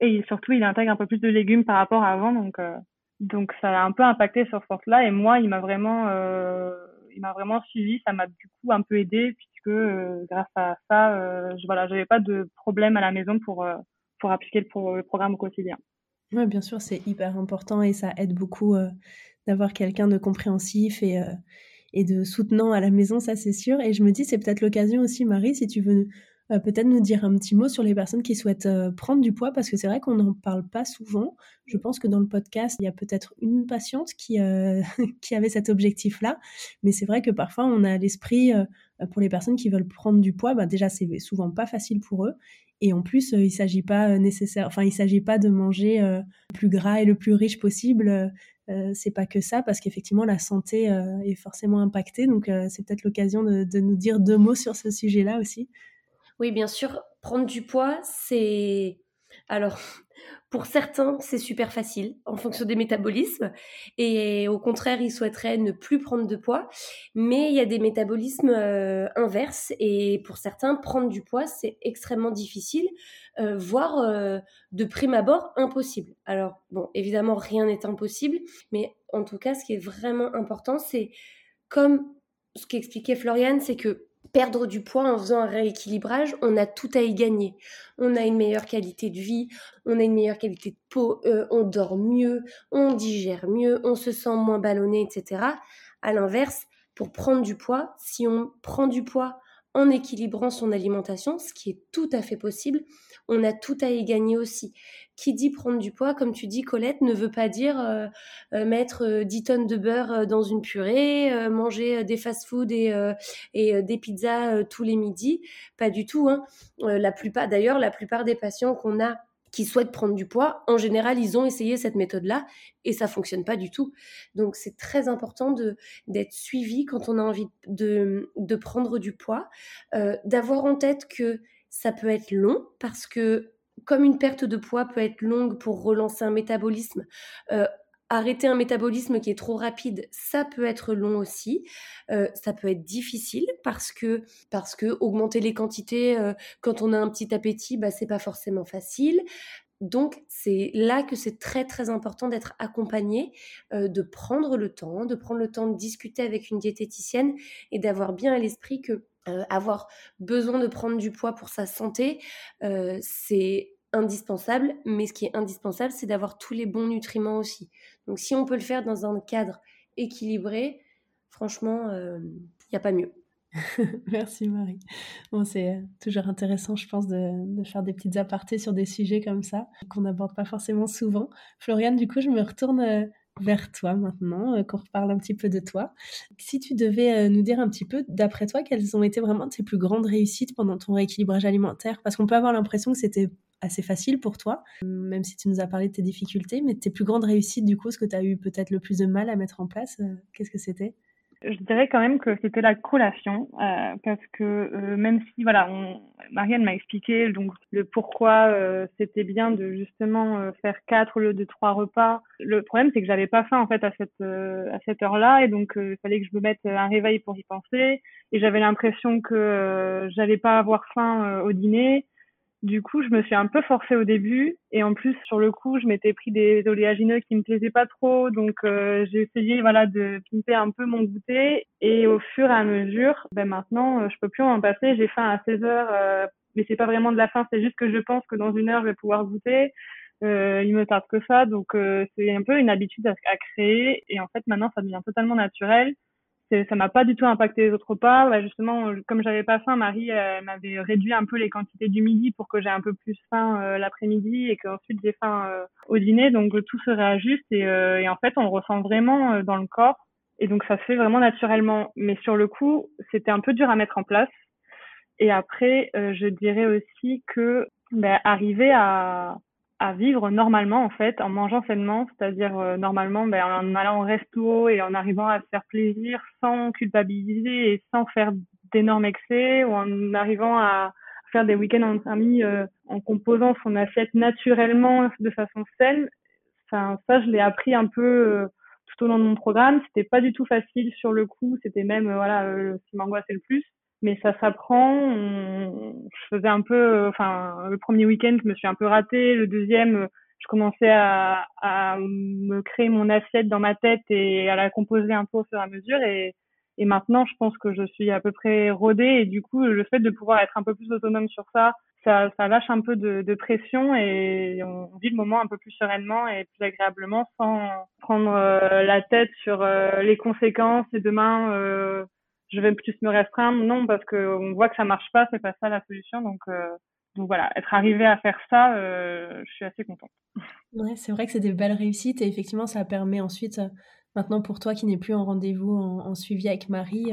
et surtout, il intègre un peu plus de légumes par rapport à avant, donc donc ça a un peu impacté sur ce sens-là. Et moi, il m'a vraiment il m'a vraiment suivi, ça m'a du coup un peu aidé puisque euh, grâce à ça, euh, je, voilà, j'avais pas de problème à la maison pour euh, pour appliquer le, programme au quotidien. Oui, bien sûr, c'est hyper important et ça aide beaucoup d'avoir quelqu'un de compréhensif et et de soutenant à la maison, ça c'est sûr. Et je me dis, c'est peut-être l'occasion aussi, Marie, si tu veux euh, peut-être nous dire un petit mot sur les personnes qui souhaitent euh, prendre du poids, parce que c'est vrai qu'on n'en parle pas souvent. Je pense que dans le podcast, il y a peut-être une patiente qui, euh, (laughs) qui avait cet objectif-là, mais c'est vrai que parfois on a l'esprit, pour les personnes qui veulent prendre du poids, bah déjà c'est souvent pas facile pour eux. Et en plus, il s'agit pas nécessaire, enfin, il s'agit pas de manger le plus gras et le plus riche possible. Euh, c'est pas que ça, parce qu'effectivement, la santé est forcément impactée. Donc, c'est peut-être l'occasion de, de, nous dire deux mots sur ce sujet-là aussi. Oui, bien sûr, prendre du poids, c'est... Alors, pour certains, c'est super facile en fonction des métabolismes. Et au contraire, ils souhaiteraient ne plus prendre de poids. Mais il y a des métabolismes euh, inverses. Et pour certains, prendre du poids, c'est extrêmement difficile, euh, voire euh, de prime abord impossible. Alors, bon, évidemment, rien n'est impossible. Mais en tout cas, ce qui est vraiment important, c'est comme ce qu'expliquait Floriane, c'est que perdre du poids en faisant un rééquilibrage, on a tout à y gagner. On a une meilleure qualité de vie, on a une meilleure qualité de peau, euh, on dort mieux, on digère mieux, on se sent moins ballonné, etc. À l'inverse, pour prendre du poids, si on prend du poids en équilibrant son alimentation, ce qui est tout à fait possible, on a tout à y gagner aussi. Qui dit prendre du poids, comme tu dis Colette, ne veut pas dire euh, euh, mettre 10 euh, tonnes de beurre dans une purée, manger des fast-foods et, et des pizzas tous les midis. Pas du tout. Hein. la plupart, d'ailleurs, la plupart des patients qu'on a qui souhaitent prendre du poids, en général, ils ont essayé cette méthode-là et ça fonctionne pas du tout. Donc, c'est très important d'être suivi quand on a envie de, de prendre du poids, d'avoir en tête que ça peut être long parce que comme une perte de poids peut être longue pour relancer un métabolisme, euh, arrêter un métabolisme qui est trop rapide, ça peut être long aussi. Euh, ça peut être difficile parce que parce que augmenter les quantités euh, quand on a un petit appétit, bah c'est pas forcément facile. Donc c'est là que c'est très très important d'être accompagné, de prendre le temps, de prendre le temps de discuter avec une diététicienne et d'avoir bien à l'esprit que avoir besoin de prendre du poids pour sa santé, c'est indispensable, mais ce qui est indispensable, c'est d'avoir tous les bons nutriments aussi. Donc si on peut le faire dans un cadre équilibré, franchement, il euh, n'y a pas mieux. (laughs) Merci Marie. Bon, c'est euh, toujours intéressant, je pense, de, faire des petites apartés sur des sujets comme ça, qu'on n'aborde pas forcément souvent. Floriane, du coup, je me retourne euh, vers toi maintenant, qu'on reparle un petit peu de toi. Si tu devais nous dire un petit peu, d'après toi, quelles ont été vraiment tes plus grandes réussites pendant ton rééquilibrage alimentaire? Parce qu'on peut avoir l'impression que c'était assez facile pour toi, même si tu nous as parlé de tes difficultés, mais tes plus grandes réussites, du coup, ce que tu as eu peut-être le plus de mal à mettre en place, euh, qu'est-ce que c'était? Je dirais quand même que c'était la collation euh, parce que euh, même si voilà Marianne m'a expliqué donc le pourquoi c'était bien de justement faire quatre au lieu de trois repas. Le problème c'est que j'avais pas faim en fait à cette à cette heure là et donc il fallait que je me mette un réveil pour y penser. Et j'avais l'impression que j'allais pas avoir faim au dîner du coup, je me suis un peu forcée au début et en plus sur le coup, je m'étais pris des oléagineux qui me plaisaient pas trop, donc euh, j'ai essayé voilà de pimper un peu mon goûter et au fur et à mesure, ben maintenant, euh, je peux plus en passer. J'ai faim à 16 heures, euh, mais c'est pas vraiment de la faim, c'est juste que je pense que dans une heure, je vais pouvoir goûter. Euh, il me tarde que ça, donc euh, c'est un peu une habitude à, créer. Et en fait, maintenant, ça devient totalement naturel. Ça m'a pas du tout impacté les autres repas. Ouais, justement, comme j'avais pas faim, Marie m'avait réduit un peu les quantités du midi pour que j'ai un peu plus faim euh, l'après-midi et qu'ensuite j'ai faim euh, au dîner. Donc tout se réajuste et, et en fait, on le ressent vraiment dans le corps. Et donc ça se fait vraiment naturellement. Mais sur le coup, c'était un peu dur à mettre en place. Et après, je dirais aussi que ben, arriver à à vivre normalement en fait, en mangeant sainement, c'est-à-dire euh, normalement ben, en allant au resto et en arrivant à se faire plaisir sans culpabiliser et sans faire d'énormes excès ou en arrivant à faire des week-ends en famille euh, en composant son assiette naturellement de façon saine. Ça, je l'ai appris un peu euh, tout au long de mon programme. C'était pas du tout facile sur le coup. C'était même voilà ce qui m'angoissait le plus mais ça s'apprend. Je faisais un peu, enfin, le premier week-end, je me suis un peu ratée. Le deuxième, je commençais à, à me créer mon assiette dans ma tête et à la composer un peu au fur et à mesure. Et, et maintenant, je pense que je suis à peu près rodée. Et du coup, le fait de pouvoir être un peu plus autonome sur ça, ça, ça lâche un peu de, de, pression et on vit le moment un peu plus sereinement et plus agréablement sans prendre euh, la tête sur euh, les conséquences et demain euh, je vais plus me restreindre. Non, parce qu'on voit que ça marche pas, c'est pas ça la solution. Donc, euh, voilà, être arrivé à faire ça, euh, je suis assez contente. Ouais, c'est vrai que c'est des belles réussites et effectivement, ça permet ensuite, euh, maintenant pour toi qui n'es plus en rendez-vous en, suivi avec Marie,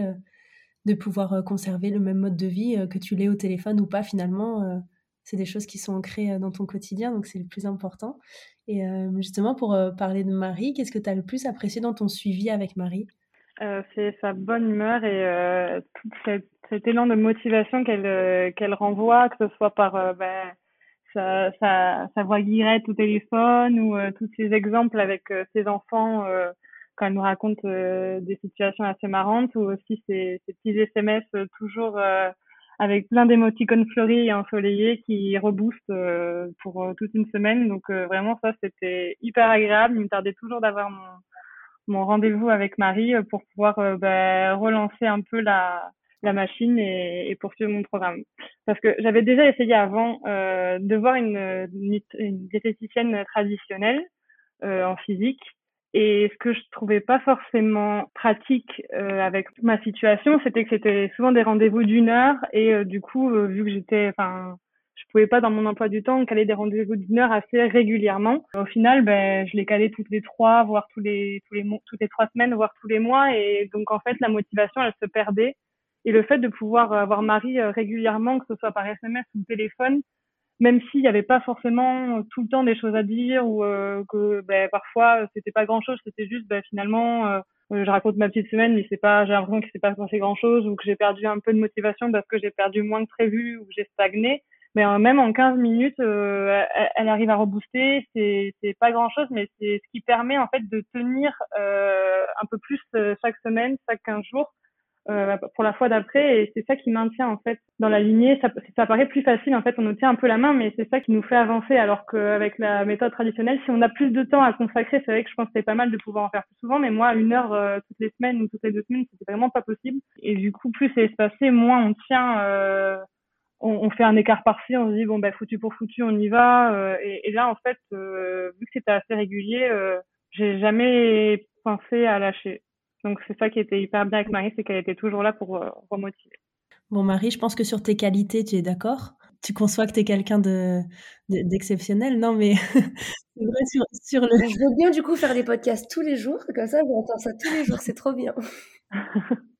de pouvoir conserver le même mode de vie, que tu l'aies au téléphone ou pas finalement. c'est des choses qui sont ancrées dans ton quotidien, donc c'est le plus important. Et justement, pour parler de Marie, qu'est-ce que tu as le plus apprécié dans ton suivi avec Marie? Euh, c'est sa bonne humeur et euh, tout cet, élan de motivation qu'elle euh, qu'elle renvoie, que ce soit par euh, ben, sa, sa, sa, voix guirette au téléphone ou tous ces exemples avec ses enfants quand elle nous raconte des situations assez marrantes ou aussi ces, ces petits SMS toujours avec plein d'émoticônes fleuris et ensoleillés qui reboostent pour toute une semaine. Donc vraiment ça c'était hyper agréable. Il me tardait toujours d'avoir mon mon rendez-vous avec Marie euh, pour pouvoir euh, bah, relancer un peu la, la machine et, et, poursuivre mon programme. Parce que j'avais déjà essayé avant euh, de voir une, une, diététicienne traditionnelle euh, en physique. Et ce que je trouvais pas forcément pratique euh, avec ma situation, c'était que c'était souvent des rendez-vous d'une heure et du coup, vu que j'étais, enfin, je pouvais pas dans mon emploi du temps caler des rendez-vous d'une heure assez régulièrement. Au final, ben, je les calais toutes les trois, voire tous les, tous les, toutes les trois semaines, voire tous les mois. Et donc, en fait, la motivation, elle se perdait. Et le fait de pouvoir avoir Marie euh, régulièrement, que ce soit par SMS ou téléphone, même s'il n'y avait pas forcément tout le temps des choses à dire ou euh, que ben, parfois c'était pas grand chose, c'était juste ben, finalement euh, je raconte ma petite semaine mais c'est pas j'ai l'impression que c'est pas passé grand chose ou que j'ai perdu un peu de motivation parce que j'ai perdu moins que prévu ou j'ai stagné mais euh, même en 15 minutes, euh, elle, arrive à rebooster. C'est c'est pas grand chose, mais c'est ce qui permet en fait de tenir euh, un peu plus chaque semaine, chaque 15 jours. pour la fois d'après et c'est ça qui maintient en fait dans la lignée ça, ça paraît plus facile en fait on nous tient un peu la main mais c'est ça qui nous fait avancer alors qu'avec la méthode traditionnelle si on a plus de temps à consacrer c'est vrai que je pense que c'est pas mal de pouvoir en faire plus souvent mais moi une heure toutes les semaines ou toutes les deux semaines c'était vraiment pas possible et du coup plus c'est espacé moins on tient on, fait un écart par-ci, on se dit bon ben foutu pour foutu, on y va. Euh, et, là en fait, euh, vu que c'était assez régulier, euh, j'ai jamais pensé à lâcher. Donc c'est ça qui était hyper bien avec Marie, c'est qu'elle était toujours là pour remotiver. Bon Marie, je pense que sur tes qualités, tu es d'accord tu conçois que tu es quelqu'un de, d'exceptionnel, non mais (laughs) c'est vrai sur, sur le... Je veux bien du coup faire des podcasts tous les jours, comme ça j'entends ça tous les jours, c'est trop bien. (laughs)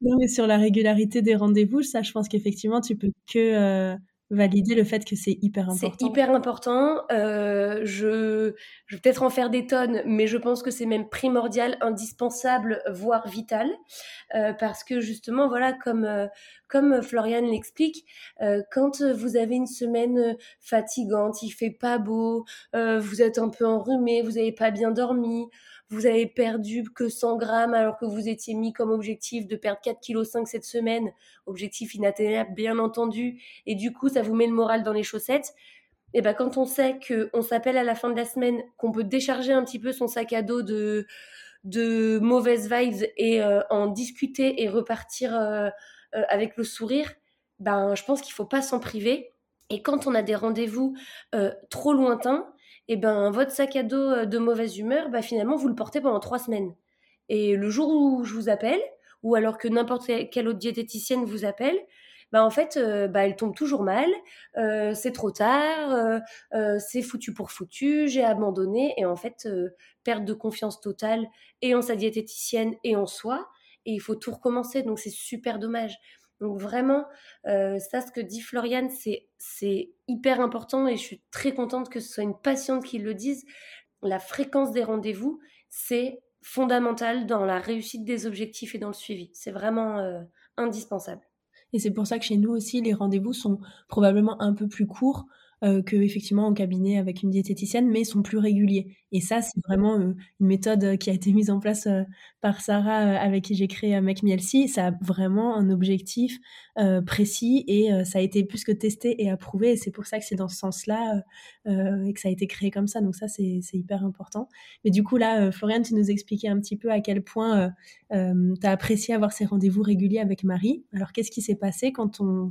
non, mais sur la régularité des rendez-vous, ça, je pense qu'effectivement, tu peux que euh, valider le fait que c'est hyper important. C'est hyper important. Euh, je, je vais peut-être en faire des tonnes, mais je pense que c'est même primordial, indispensable, voire vital, euh, parce que justement, voilà, comme comme Floriane l'explique, quand vous avez une semaine fatigante, il fait pas beau, vous êtes un peu enrhumé, vous n'avez pas bien dormi vous avez perdu que 100 grammes alors que vous étiez mis comme objectif de perdre 4,5 kg cette semaine, objectif inatteignable bien entendu, et du coup ça vous met le moral dans les chaussettes. Et ben quand on sait qu'on s'appelle à la fin de la semaine, qu'on peut décharger un petit peu son sac à dos de, de mauvaises vibes et euh, en discuter et repartir euh, euh, avec le sourire, ben je pense qu'il faut pas s'en priver. Et quand on a des rendez-vous trop lointains, et eh ben votre sac à dos de mauvaise humeur, bah, finalement vous le portez pendant trois semaines. Et le jour où je vous appelle, ou alors que n'importe quelle autre diététicienne vous appelle, bah en fait, euh, bah, elle tombe toujours mal, euh, c'est trop tard, euh, c'est foutu pour foutu, j'ai abandonné, et en fait, perte de confiance totale et en sa diététicienne et en soi, et il faut tout recommencer, donc c'est super dommage. Donc vraiment, ça, ce que dit Floriane, c'est hyper important et je suis très contente que ce soit une patiente qui le dise. La fréquence des rendez-vous, c'est fondamental dans la réussite des objectifs et dans le suivi. C'est vraiment indispensable. Et c'est pour ça que chez nous aussi, les rendez-vous sont probablement un peu plus courts euh, que effectivement en cabinet avec une diététicienne, mais sont plus réguliers. Et ça, c'est vraiment euh, une méthode qui a été mise en place euh, par Sarah, avec qui j'ai créé Make Mielsi. Ça a vraiment un objectif précis et ça a été plus que testé et approuvé. Et c'est pour ça que c'est dans ce sens-là et que ça a été créé comme ça. Donc ça, c'est hyper important. Mais du coup, là, Floriane, tu nous expliquais un petit peu à quel point tu as apprécié avoir ces rendez-vous réguliers avec Marie. Alors, qu'est-ce qui s'est passé quand on euh,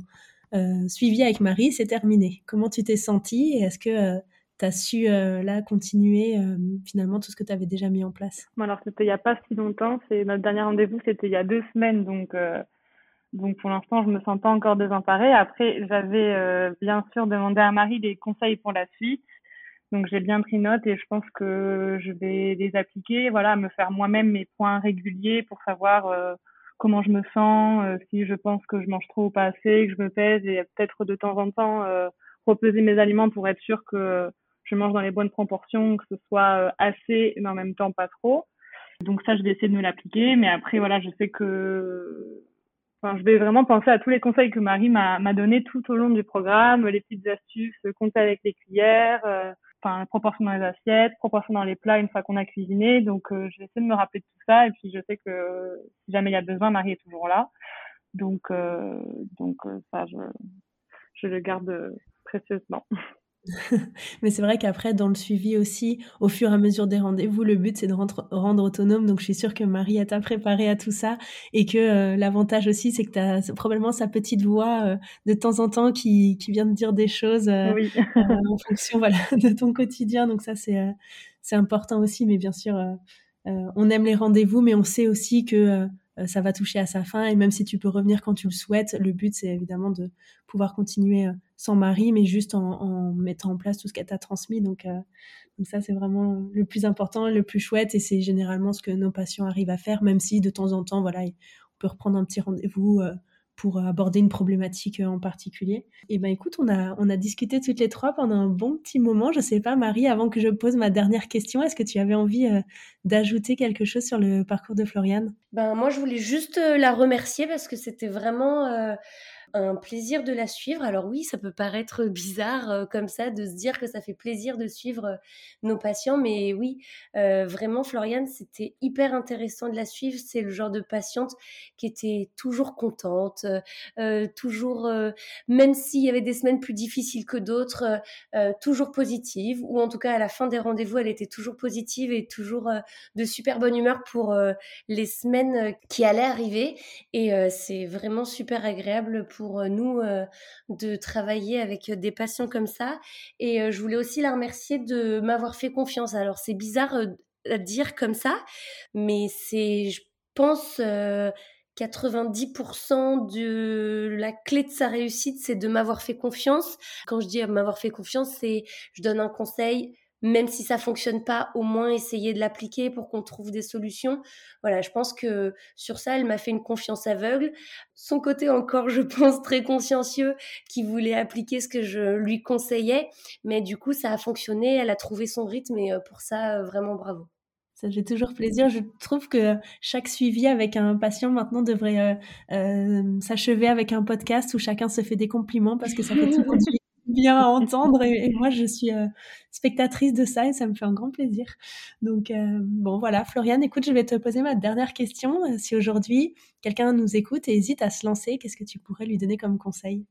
suivi avec Marie, c'est terminé. Comment tu t'es sentie et est-ce que euh, tu as su euh, là continuer finalement tout ce que tu avais déjà mis en place? Alors c'était il n'y a pas si longtemps, c'est notre dernier rendez-vous, c'était il y a deux semaines, donc donc pour l'instant je me sens pas encore désemparée. Après j'avais bien sûr demandé à Marie des conseils pour la suite, donc j'ai bien pris note et je pense que je vais les appliquer, voilà, me faire moi-même mes points réguliers pour savoir comment je me sens, euh, si je pense que je mange trop ou pas assez, que je me pèse et peut-être de temps en temps euh, mes aliments pour être sûr que je mange dans les bonnes proportions, que ce soit euh, assez mais en même temps pas trop. Donc ça, je vais essayer de me l'appliquer. Mais après, voilà, je sais que Enfin, je vais vraiment penser à tous les conseils que Marie m'a donné tout au long du programme, les petites astuces, compter avec les cuillères, enfin proportion dans les assiettes, proportion dans les plats une fois qu'on a cuisiné. Donc euh, je vais essayer de me rappeler de tout ça et puis je sais que si jamais il y a besoin, Marie est toujours là. Donc euh, donc euh, ça je je le garde précieusement. (laughs) (laughs) Mais c'est vrai qu'après, dans le suivi aussi, au fur et à mesure des rendez-vous, le but c'est de rendre, rendre, autonome. Donc je suis sûre que Marie t'a préparé à tout ça et que euh, l'avantage aussi c'est que tu as probablement sa petite voix euh, de temps en temps qui, qui, vient de dire des choses euh, en fonction voilà, (laughs) de ton quotidien. Donc ça c'est important aussi. Mais bien sûr, on aime les rendez-vous, mais on sait aussi que ça va toucher à sa fin. Et même si tu peux revenir quand tu le souhaites, le but, c'est évidemment de pouvoir continuer euh, sans mari, mais juste en, mettant en place tout ce qu'elle t'a transmis. Euh, donc ça, c'est vraiment le plus important, le plus chouette. Et c'est généralement ce que nos patients arrivent à faire, même si de temps en temps, voilà, on peut reprendre un petit rendez-vous pour aborder une problématique en particulier. Et ben écoute, on a, on a discuté toutes les trois pendant un bon petit moment. Je sais pas, Marie, avant que je pose ma dernière question, est-ce que tu avais envie d'ajouter quelque chose sur le parcours de Floriane? Ben moi, je voulais juste la remercier parce que c'était vraiment un plaisir de la suivre. Alors oui, ça peut paraître (laughs) bizarre euh, comme ça de se dire que ça fait plaisir de suivre euh, nos patients, mais oui, euh, vraiment, Floriane, c'était hyper intéressant de la suivre. C'est le genre de patiente qui était toujours contente, toujours, même s'il y avait des semaines plus difficiles que d'autres, toujours positive, ou en tout cas à la fin des rendez-vous, elle était toujours positive et toujours de super bonne humeur pour les semaines qui allaient arriver. Et c'est vraiment super agréable pour pour euh, nous euh, de travailler avec euh, des patients comme ça. Et je voulais aussi la remercier de m'avoir fait confiance. Alors c'est bizarre à dire comme ça, mais c'est, je pense, 90% de la clé de sa réussite, c'est de m'avoir fait confiance. Quand je dis m'avoir fait confiance, c'est je donne un conseil, même si ça fonctionne pas, au moins essayer de l'appliquer pour qu'on trouve des solutions. Voilà, je pense que sur ça, elle m'a fait une confiance aveugle. Son côté encore, je (laughs) pense, très consciencieux, qui voulait appliquer ce que je lui conseillais, mais du coup, ça a fonctionné. Elle a trouvé son rythme et euh, pour ça, euh, vraiment bravo. Ça fait toujours plaisir. Je trouve que chaque suivi avec un patient maintenant devrait euh, s'achever avec un podcast où chacun se fait des compliments parce que ça fait toujours (laughs) bien à entendre et, moi je suis euh, spectatrice de ça et ça me fait un grand plaisir. Donc euh, bon voilà, Floriane, écoute, je vais te poser ma dernière question. Euh, si aujourd'hui quelqu'un nous écoute et hésite à se lancer, qu'est-ce que tu pourrais lui donner comme conseil?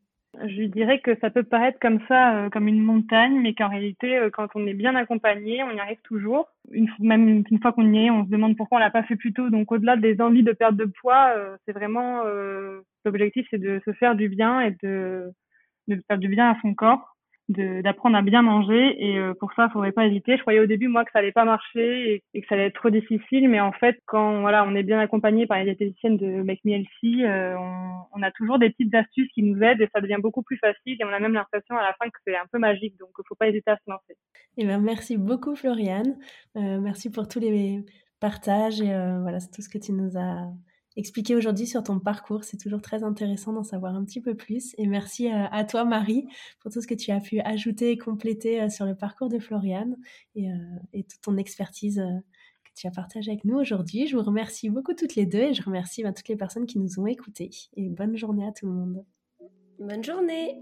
Je lui dirais que ça peut paraître comme ça, comme une montagne, mais qu'en réalité, quand on est bien accompagné, on y arrive toujours. Une, même une, fois qu'on y est, on se demande pourquoi on l'a pas fait plus tôt. Donc, au-delà des envies de perte de poids, c'est vraiment l'objectif, c'est de se faire du bien et de de faire du bien à son corps. d'apprendre à bien manger. Et euh, pour ça il faudrait pas hésiter. Je croyais au début moi que ça allait pas marcher et, que ça allait être trop difficile. Mais en fait quand voilà on est bien accompagné par les diététiciennes de Make Me Healthy euh, on, a toujours des petites astuces qui nous aident et ça devient beaucoup plus facile. Et on a même l'impression à la fin que c'est un peu magique. Donc il faut pas hésiter à se lancer. Eh ben merci beaucoup Floriane. Euh, merci pour tous les partages et voilà tout ce que tu nous as expliquer aujourd'hui sur ton parcours. C'est toujours très intéressant d'en savoir un petit peu plus. Et merci à, toi, Marie, pour tout ce que tu as pu ajouter et compléter euh, sur le parcours de Floriane et, euh, toute ton expertise euh, que tu as partagée avec nous aujourd'hui. Je vous remercie beaucoup toutes les deux et je remercie bah, toutes les personnes qui nous ont écoutés. Et bonne journée à tout le monde. Bonne journée.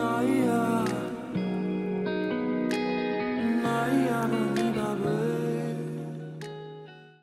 Naya. Naya Naya.